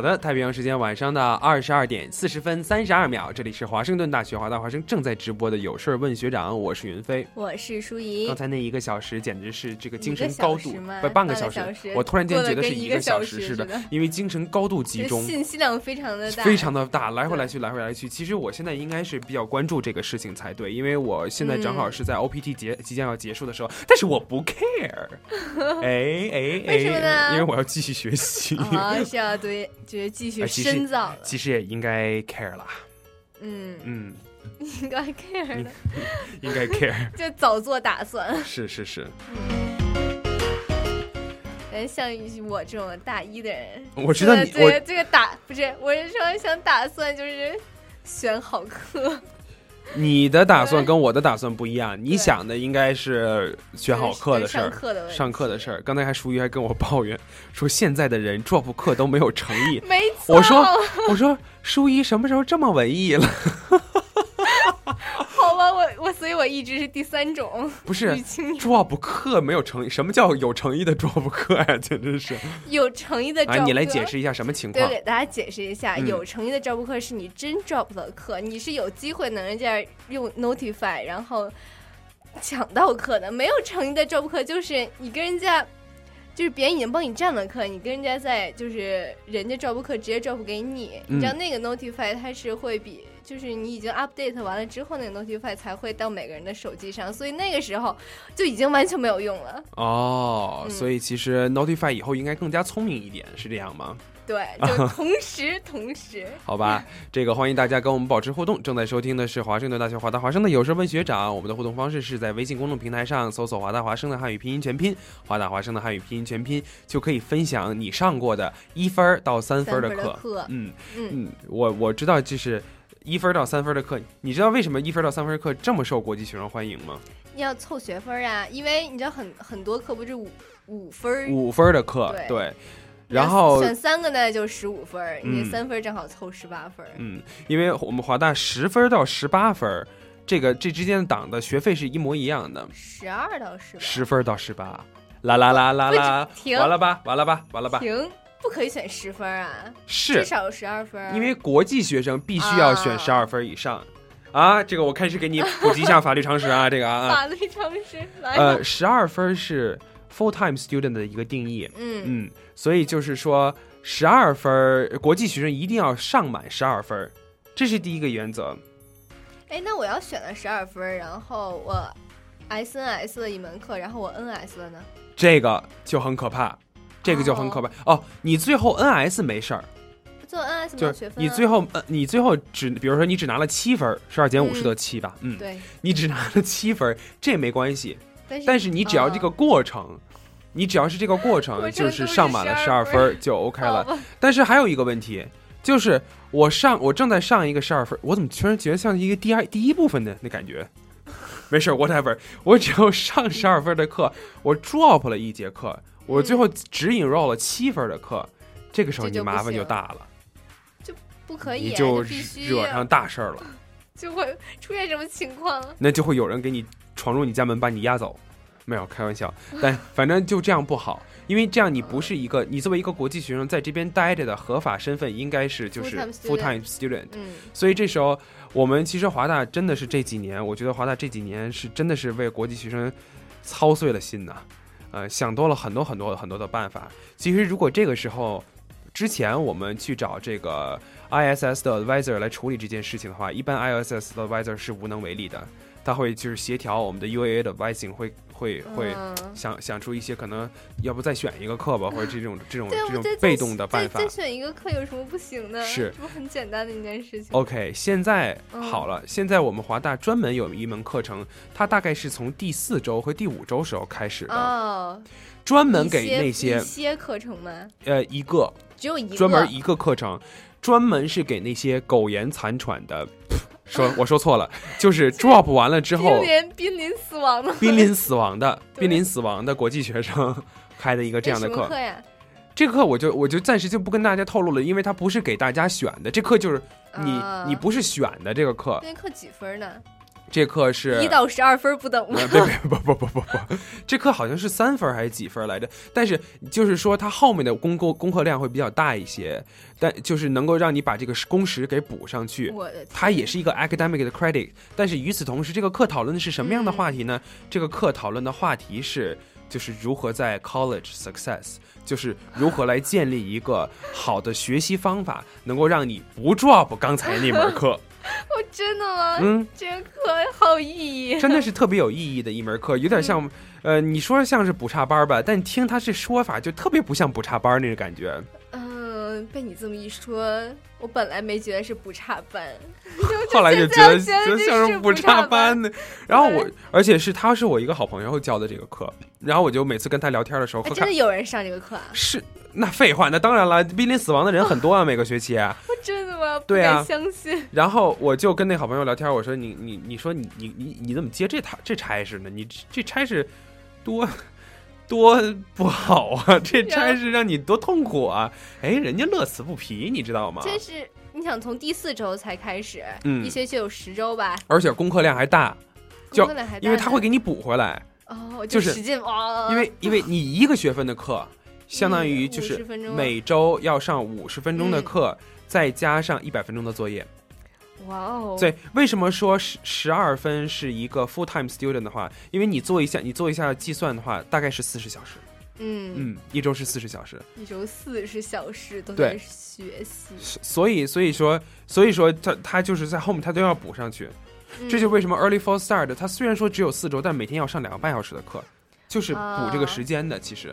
好的，太平洋时间晚上的二十二点四十分三十二秒，这里是华盛顿大学华大华生正在直播的有事儿问学长，我是云飞，我是舒怡。刚才那一个小时简直是这个精神高度，不半个小时，我突然间觉得是一个小时似的，因为精神高度集中，信息量非常的大，非常的大，来回来去，来回来去。其实我现在应该是比较关注这个事情才对，因为我现在正好是在 OPT 结即将要结束的时候，但是我不 care，哎哎哎，为什么呢？因为我要继续学习，啊，是要对，就是继续深造。其实也应该 care 了，嗯嗯，应该 care 的，应该 care，就早做打算。是是是。嗯，像我这种大一的人，我知道你对这个打不是，我是说想打算就是选好课。你的打算跟我的打算不一样，你想的应该是选好课的事儿，上课的事儿。刚才还淑瑜还跟我抱怨说，现在的人 drop 课都没有诚意。没错，我说我说淑仪什么时候这么文艺了？我我所以，我一直是第三种，不是 drop 课没有诚意。什么叫有诚意的 drop 课呀？简直是 有诚意的。啊，你来解释一下什么情况？对，给大家解释一下，有诚意的 drop 课是你真 drop 的课，你是有机会能人家用 notify 然后抢到课的。没有诚意的 drop 课就是你跟人家。就是别人已经帮你占了课，你跟人家在就是人家 drop 课直接 drop 给你，你知道那个 notify 它是会比就是你已经 update 完了之后那个 notify 才会到每个人的手机上，所以那个时候就已经完全没有用了。哦，所以其实 notify 以后应该更加聪明一点，是这样吗？对，就 同时同时，好吧，这个欢迎大家跟我们保持互动。正在收听的是华盛顿大学华大华生的有事问学长。我们的互动方式是在微信公众平台上搜索“华大华生”的汉语拼音全拼，“华大华生”的汉语拼音全拼，就可以分享你上过的一分到三分的课。嗯嗯，我我知道，就是一分到三分的课。你知道为什么一分到三分的课这么受国际学生欢迎吗？要凑学分啊，因为你知道很很多课不是五五分五分的课，对。然后选三个呢，就十五分你三分正好凑十八分嗯，因为我们华大十分到十八分这个这之间的档的学费是一模一样的。十二到十八。十分到十八，啦啦啦啦啦，停完了吧，完了吧，完了吧。停，不可以选十分啊。是。至少有十二分。因为国际学生必须要选十二分以上。啊，这个我开始给你普及一下法律常识啊，这个啊。法律常识。呃，十二分是。full time student 的一个定义，嗯嗯，所以就是说，十二分国际学生一定要上满十二分，这是第一个原则。哎，那我要选了十二分，然后我 SNS 的一门课，然后我 NS 了呢？这个就很可怕，这个就很可怕哦。你最后 NS 没事儿，做 NS 就是学分，你最后呃，你最后只比如说你只拿了七分，十二减五是得七吧？嗯，对，你只拿了七分，这没关系。但是你只要这个过程，你只要是这个过程，就是上满了十二分就 OK 了。但是还有一个问题，就是我上我正在上一个十二分，我怎么突然觉得像一个第二第一部分的那感觉？没事，whatever，我只要上十二分的课，我 drop 了一节课，我最后只 enroll 了七分的课，这个时候你麻烦就大了，就不可以，你就惹上大事儿了，就会出现什么情况？那就会有人给你。闯入你家门把你押走，没有开玩笑，但 反正就这样不好，因为这样你不是一个你作为一个国际学生在这边待着的合法身份应该是就是 full time student，所以这时候我们其实华大真的是这几年，我觉得华大这几年是真的是为国际学生操碎了心呐，呃，想多了很多很多很多的办法。其实如果这个时候之前我们去找这个 ISS 的 advisor 来处理这件事情的话，一般 ISS 的 advisor 是无能为力的。他会就是协调我们的 UAA 的 vising，会会会想想出一些可能，要不再选一个课吧，或者这种这种这种被动的办法。再选一个课有什么不行的？是，这不很简单的一件事情。OK，现在好了，现在我们华大专门有一门课程，它大概是从第四周和第五周时候开始的，专门给那些一些课程吗？呃，一个，只有一个，专门一个课程，专门是给那些苟延残喘的。说我说错了，就是 drop 完了之后，濒临死亡的，濒临死亡的，濒临死亡的国际学生 开的一个这样的课。这课我就我就暂时就不跟大家透露了，因为它不是给大家选的，这课就是你你不是选的这个课。那课几分呢？这课是一到十二分不等吗？别别不不不不不，这课好像是三分还是几分来着？但是就是说它后面的功课功课量会比较大一些，但就是能够让你把这个工时给补上去。我它也是一个 academic 的 credit，但是与此同时，这个课讨论的是什么样的话题呢？这个课讨论的话题是就是如何在 college success，就是如何来建立一个好的学习方法，能够让你不 drop 刚才那门课。我真的吗？嗯，这个课好有意义，真的是特别有意义的一门课，有点像，呃，你说像是补差班吧，但听他这说法就特别不像补差班那个感觉。嗯，被你这么一说，我本来没觉得是不差班，后来就觉得觉得像是不差班的。然后我，而且是他是我一个好朋友教的这个课，然后我就每次跟他聊天的时候，哎真的有人上这个课啊？是，那废话，那当然了，濒临死亡的人很多啊，每个学期。我真的吗？对啊，相信。然后我就跟那好朋友聊天，我说你你你说你你你你怎么接这差这差事呢？你这差事多多不好啊！这差事让你多痛苦啊！哎，人家乐此不疲，你知道吗？这是你想从第四周才开始，嗯，一学期有十周吧，而且功课量还大，就功课量还大因为他会给你补回来。哦，就是使劲哇！因为因为你一个学分的课，相当于就是50分钟每周要上五十分钟的课，再加上一百分钟的作业。哇哦！对，为什么说十十二分是一个 full time student 的话？因为你做一下，你做一下计算的话，大概是四十小时。嗯嗯，一周是四十小时。一周四十小时都在学习，所以，所以说，所以说他他就是在后面他都要补上去。嗯这就为什么 early fall start 他虽然说只有四周，但每天要上两个半小时的课，就是补这个时间的。其实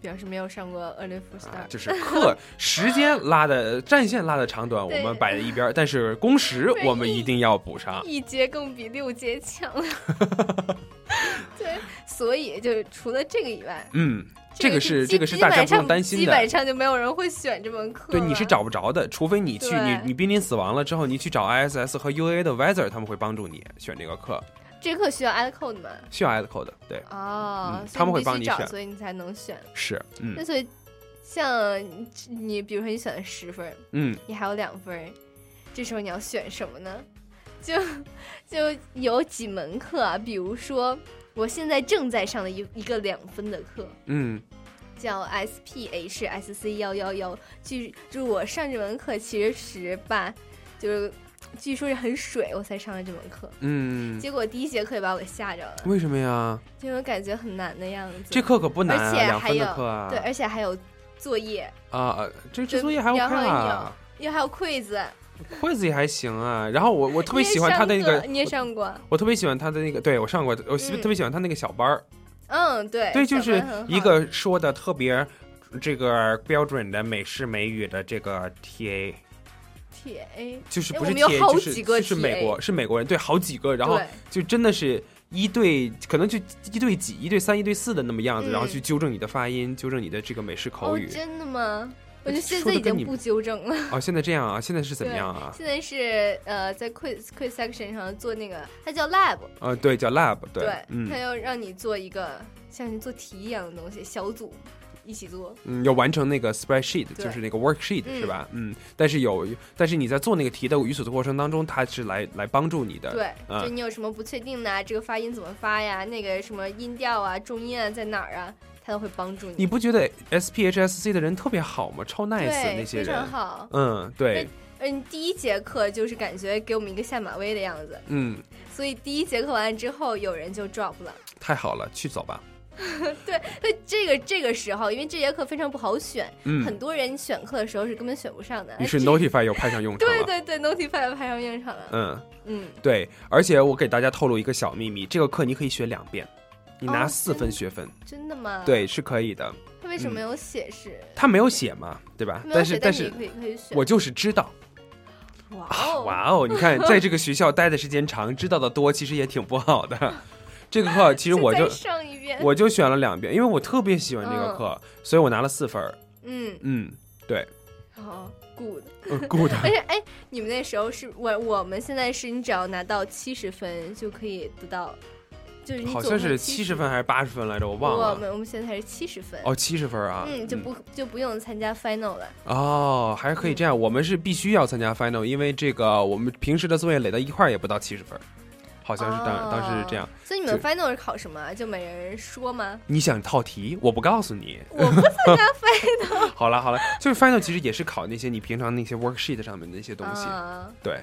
表示没有上过 early for start 就是课时间 拉的战线拉的长短，我们摆在一边儿，但是工时我们一定要补上。一节更比六节强。对，所以就除了这个以外，嗯，这个是这个是大家不用担心的。基本上就没有人会选这门课。对，你是找不着的，除非你去你你濒临死亡了之后，你去找 ISS 和 UA 的 Weather，他们会帮助你选这个课，这课需要 add code 吗？需要 code 的，对，哦，嗯他们会帮你选所以你才能选。是，嗯那所以像你，比如说你选了十分，嗯，你还有两分，这时候你要选什么呢？就就有几门课啊，比如说我现在正在上的一一个两分的课，嗯叫 SPH SC 幺幺幺，据就是我上这门课其实吧，就是据说是很水，我才上了这门课。嗯，结果第一节课也把我给吓着了，为什么呀？因为感觉很难的样子。这课可不难啊而且还有对，而且还有作业，啊，这这作业还然后啊，有，又还有 quiz。惠子也还行啊。然后我我特别喜欢他的那个，你也上过？我特别喜欢他的那个，对我上过，我特别喜欢他那个小班儿。嗯，对，对，就是一个说的特别这个标准的美式美语的这个 TA，TA，就是不是哎我们有 TA，好就是几个就是美国是美国人，对，好几个，然后就真的是一对，可能就一对几、一对三、一对四的那么样子，嗯然后去纠正你的发音，纠正你的这个美式口哦，语。真的吗？我觉得现在已经不纠正了。哦，现在这样啊？现在是 怎么样啊？现在是呃，在 quiz quiz section 上做那个，它叫 lab，呃，对，叫 lab，对，对，嗯它要让你做一个像是做题一样的东西，小组一起做。嗯，要完成那个 spreadsheet，就是那个 worksheet 嗯是吧？嗯，但是有，但是你在做那个题的语速的过程当中，它是来来帮助你的。对，就嗯，你有什么不确定的、啊，这个发音怎么发呀？那个什么音调啊、重音啊在哪儿啊？他都会帮助你。你不觉得 S P H S C 的人特别好吗？超 nice 那些人，非常好嗯，对，嗯，第一节课就是感觉给我们一个下马威的样子，嗯，所以第一节课完了之后，有人就 drop 了。太好了，去走吧。对，那这个这个时候，因为这节课非常不好选，嗯很多人选课的时候是根本选不上的。于是 Notify 又派上用场了。对对对，Notify 派上用场了。嗯嗯，对，而且我给大家透露一个小秘密，这个课你可以学两遍，你拿哦四分学分。真的吗？对，，是可以的。他为什么没有写是？他没有写嘛，对吧？但是但是可以可以选我就是知道。哇哦，哇哦，你看，在这个学校待的时间长，知道的多，其实也挺不好的。这个课其实 我就再上一遍我就选了两遍，因为我特别喜欢这个课，所以我拿了四分。嗯，嗯，对，好，good，呃，good 而且哎，你们那时候是我我们现在是你只要拿到七十分就可以得到，就是你好像是总分70七十分还是八十分来着，我忘了我。们我们现在还是七十分。哦，七十分啊。嗯，就不就不用参加 final 了。哦，还可以这样。我们是必须要参加 final，因为这个我们平时的作业垒到一块儿也不到七十分，好好像是当、当时是这样。所以你们 final 是考什么？就没人说吗？你想套题，我不告诉你。我不参加 final。好了好了，就是 final 其实也是考那些你平常那些 worksheet 上面的一些东西。啊对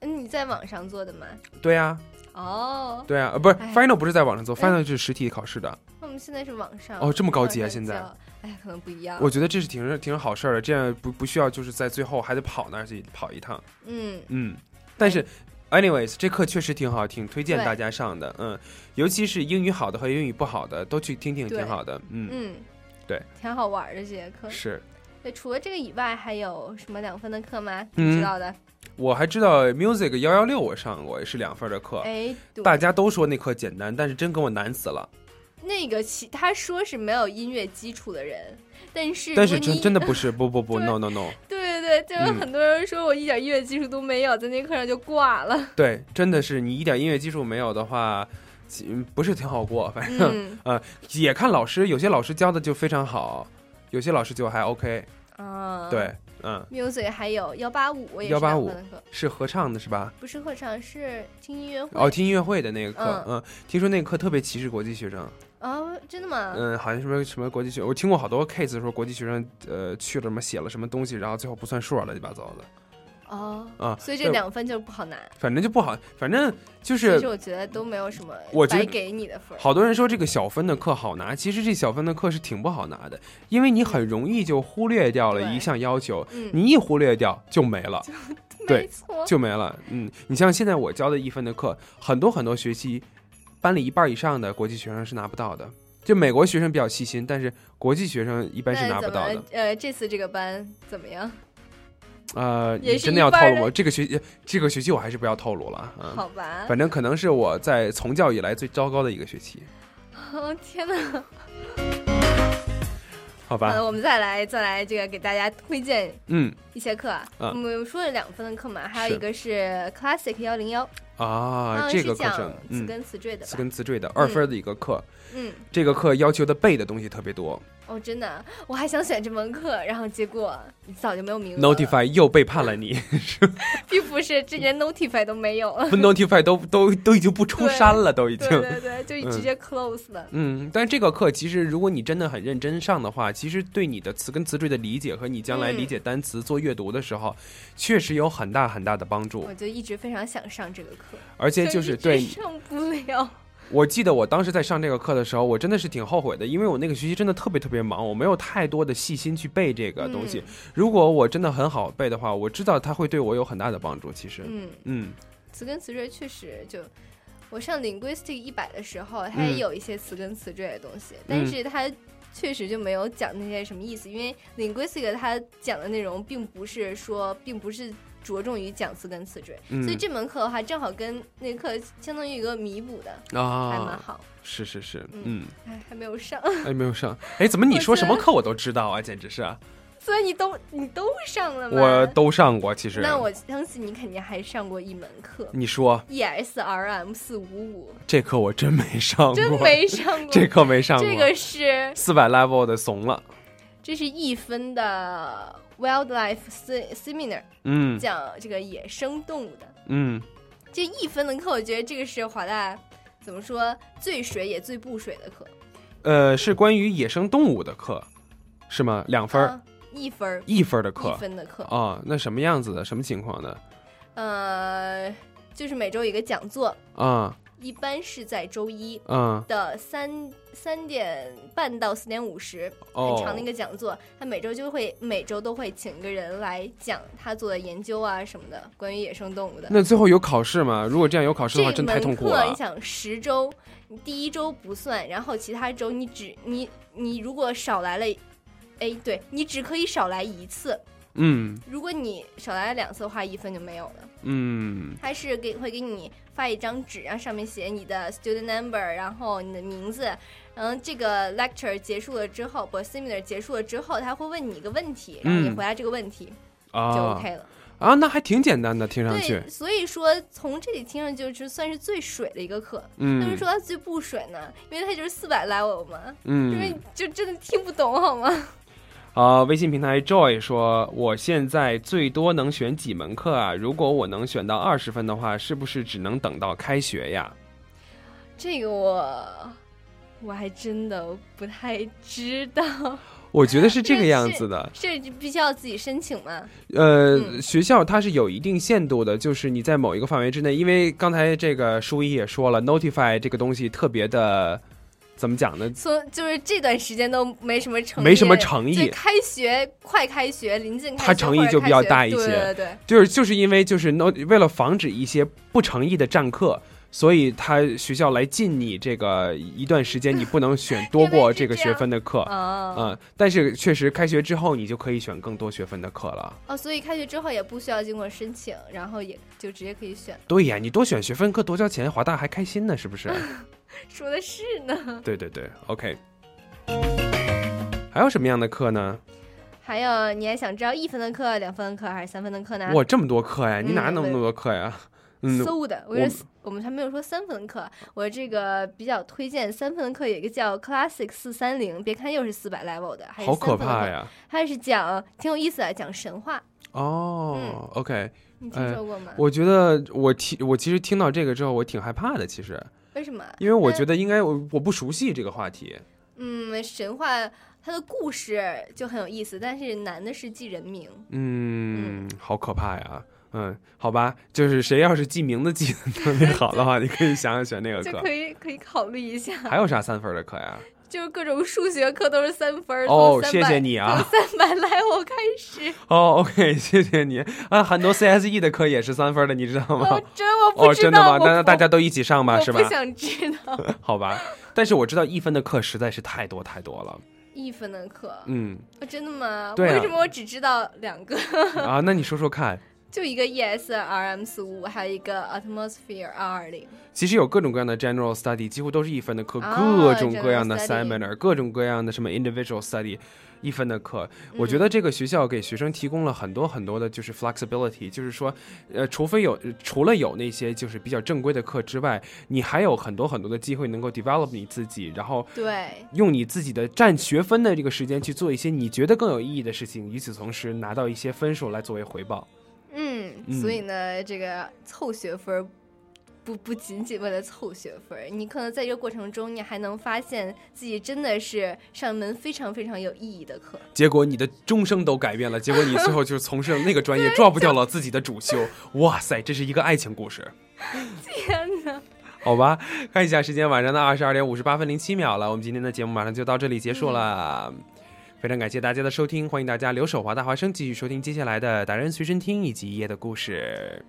嗯，你在网上做的吗？对啊哦，对啊，呃不是哎 final 不是在网上做哎，final 是实体考试的。那我们现在是网上哦这么高级啊现在教？哎，可能不一样。我觉得这是挺挺好事儿的，这样不不需要就是在最后还得跑那儿去跑一趟。嗯嗯，但是。Anyways，这课确实挺好，挺推荐大家上的。嗯，尤其是英语好的和英语不好的都去听听，挺好的。嗯，嗯，对，挺好玩儿的这节课。是。对，除了这个以外，还有什么两分的课吗？嗯你知道的？我还知道 Music 幺幺六我上过，也是两分的课。哎对大家都说那课简单，但是真给我难死了。那个其他说是没有音乐基础的人，但是但是真真的不是，不不不，no no no，对对对，就有嗯很多人说我一点音乐基础都没有，在那课上就挂了。对，真的是你一点音乐基础没有的话，嗯不是挺好过。反正、嗯 呃，也看老师，有些老师教的就非常好，有些老师就还 OK。啊，对，嗯，，music 还有幺八五，幺八五是合唱的是吧？不是合唱，是听音乐会。哦，听音乐会的那个课，嗯嗯，听说那个课特别歧视国际学生。哦，真的吗？嗯，好像什么什么国际学，我听过好多 case 说国际学生呃去了什么写了什么东西，然后最后不算数，乱七八糟的。哦，啊所以这两分就不好拿。反正就不好，反正就是其实我觉得都没有什么白给你的分。好多人说这个小分的课好拿，其实这小分的课是挺不好拿的，因为你很容易就忽略掉了一项要求，嗯你一忽略掉就没了，对没错，就没了。嗯，你像现在我教的一分的课，很多很多学期，班里一半以上的国际学生是拿不到的。就美国学生比较细心，但是国际学生一般是拿不到的。呃，这次这个班怎么样？呃，你真的要透露吗？这个学期这个学期我还是不要透露了。嗯，好吧反正可能是我在从教以来最糟糕的一个学期，哦天哪！好吧？我们再来再来这个给大家推荐嗯。一些课啊。啊。我们说了两分的课嘛，还有一个是 Classic 幺零幺。啊，这个课词嗯，根词缀的词根词缀的二分的一个课，嗯，这个课要求的背的东西特别多哦，真的，我还想选这门课，然后结果早就没有名额。，Notify 又背叛了你 并不是，这连 Notify 都没有了。Notify 都都都已经不出山了，都已经，对对对，就直接嗯 close 了。嗯，但是这个课其实，如果你真的很认真上的话，其实对你的词根词缀的理解和你将来嗯理解单词、做阅读的时候，确实有很大很大的帮助我。就一直非常想上这个课，而且就是对上不了。我记得我当时在上这个课的时候，我真的是挺后悔的，因为我那个学期真的特别特别忙，我没有太多的细心去背这个东西。嗯如果我真的很好背的话，我知道它会对我有很大的帮助。其实，嗯嗯词根词缀确实就。我上 linguistic 一百的时候，它也嗯有一些词根词缀的东西，但是它确实就没有讲那些什么意思，因为 linguistic 它讲的内容并不是说，并不是着重于讲词根词缀，嗯所以这门课的话，正好跟那课相当于一个弥补的，啊，还蛮好。是是是，嗯还没有上，哎，没有上，哎，怎么你说什么课我都知道啊？简直是，所以你都你都上了吗？我都上过。其实，那我相信你肯定还上过一门课。你说 ESRM 四五五，这课我真没上过，真没上 过这课没上过。这个是四百 level 的怂了，这是一分的 Wildlife Se- Seminar，嗯。讲这个野生动物的。嗯。这一分的课，我觉得这个是华大怎么说最水也最不水的课，呃，是关于野生动物的课，是吗？两分儿。啊一分儿。一分的课，一分的课。啊、那什么样子的？什么情况的？呃，就是每周有一个讲座，啊一般是在周一嗯的三三点半到四点五十，哦很长的一个讲座。他每周就会每周都会请一个人来讲他做的研究啊什么的，关于野生动物的。那最后有考试吗？如果这样有考试的话，这真太痛苦了你。想十周，你第一周不算，然后其他周你只你你如果少来了，哎，对你只可以少来一次。嗯如果你少来了两次的话，一分就没有了。嗯他是给会给你发一张纸，然后上面写你的 student number，然后你的名字，然后这个 lecture 结束了之后，不 seminar 结束了之后，他会问你一个问题，然后你嗯回答这个问题、啊就 OK 了。啊，那还挺简单的，听上去对，。所以说从这里听上去就是算是最水的一个课。嗯但是说它最不水呢，因为它就是四百 level 嘛，嗯因为就真的听不懂好吗？呃，微信平台 Joy 说，我现在最多能选几门课啊？如果我能选到二十分的话，是不是只能等到开学呀？这个我我还真的不太知道。我觉得是这个样子的，是必须要自己申请吗？呃，学校它是有一定限度的，就是你在某一个范围之内，因为刚才这个书一也说了，Notify 这个东西特别的，怎么讲呢？从就是这段时间都没什么诚意，没什么诚意。开学快开学，临近他诚意就比较大一些。对对对，就是就是因为就是为了防止一些不诚意的占课。所以他学校来禁你这个一段时间，你不能选多过这个学分的课嗯，但是确实开学之后，你就可以选更多学分的课了。哦，所以开学之后也不需要经过申请，然后也就直接可以选。对呀，你多选学分课多交钱，华大还开心呢，是不是？说的是呢。对对对，OK。还有什么样的课呢？还有，你还想知道一分的课、两分的课还是三分的课呢？哇，这么多课呀！你哪那么多课呀？嗯搜的，我是我们还没有说三分课，我这个比较推荐三分的课，有一个叫 Classic 四三零，别看又是四百 level 的，好可怕呀！它是讲挺有意思的，讲神话。哦，OK，你听说过吗？我觉得我听我其实听到这个之后，我挺害怕的。其实为什么？因为我觉得应该我我不熟悉这个话题。嗯，神话它的故事就很有意思，但是难的是记人名。嗯，好可怕呀。嗯，好吧，就是谁要是记名字记得特别好的话，你可以想想选那个 课，可以可以考虑一下。还有啥三分的课呀？就是各种数学课都是三分。哦，谢谢你啊！三百来我开始。哦，OK，谢谢你啊！很多 CSE 的课也是三分的，你知道吗？真我不知道。哦，真的吗？那大家都一起上吧，是吧？不想知道。好吧，但是我知道一分的课实在是太多太多了。一分的课，嗯，真的吗？对为什么我只知道两个？啊，那你说说看。就一个 ES RM 四五，还有一个 Atmosphere 二二零。其实有各种各样的 General Study，几乎都是一分的课，各种各样的 Seminar，各种各样的什么 Individual Study，一分的课。我觉得这个学校给学生提供了很多很多的，就是 flexibility，就是说，呃，除非有除了有那些就是比较正规的课之外，你还有很多很多的机会能够 develop 你自己，然后对，用你自己的占学分的这个时间去做一些你觉得更有意义的事情，与此同时拿到一些分数来作为回报。嗯，所以呢，这个凑学分不不仅仅为了凑学分你可能在这个过程中，你还能发现自己真的是上一门非常非常有意义的课。结果你的终生都改变了，结果你最后就是从事了那个专业，抓不掉了自己的主修。哇塞，这是一个爱情故事！天哪！好吧，看一下时间，晚上的二十二点五十八分零七秒了，我们今天的节目马上就到这里结束了。非常感谢大家的收听，欢迎大家留守华大华生，继续收听接下来的达人随身听以及一夜的故事。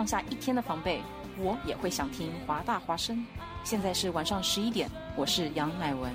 放下一天的防备，我也会想听华大华声。现在是晚上十一点，我是杨乃文。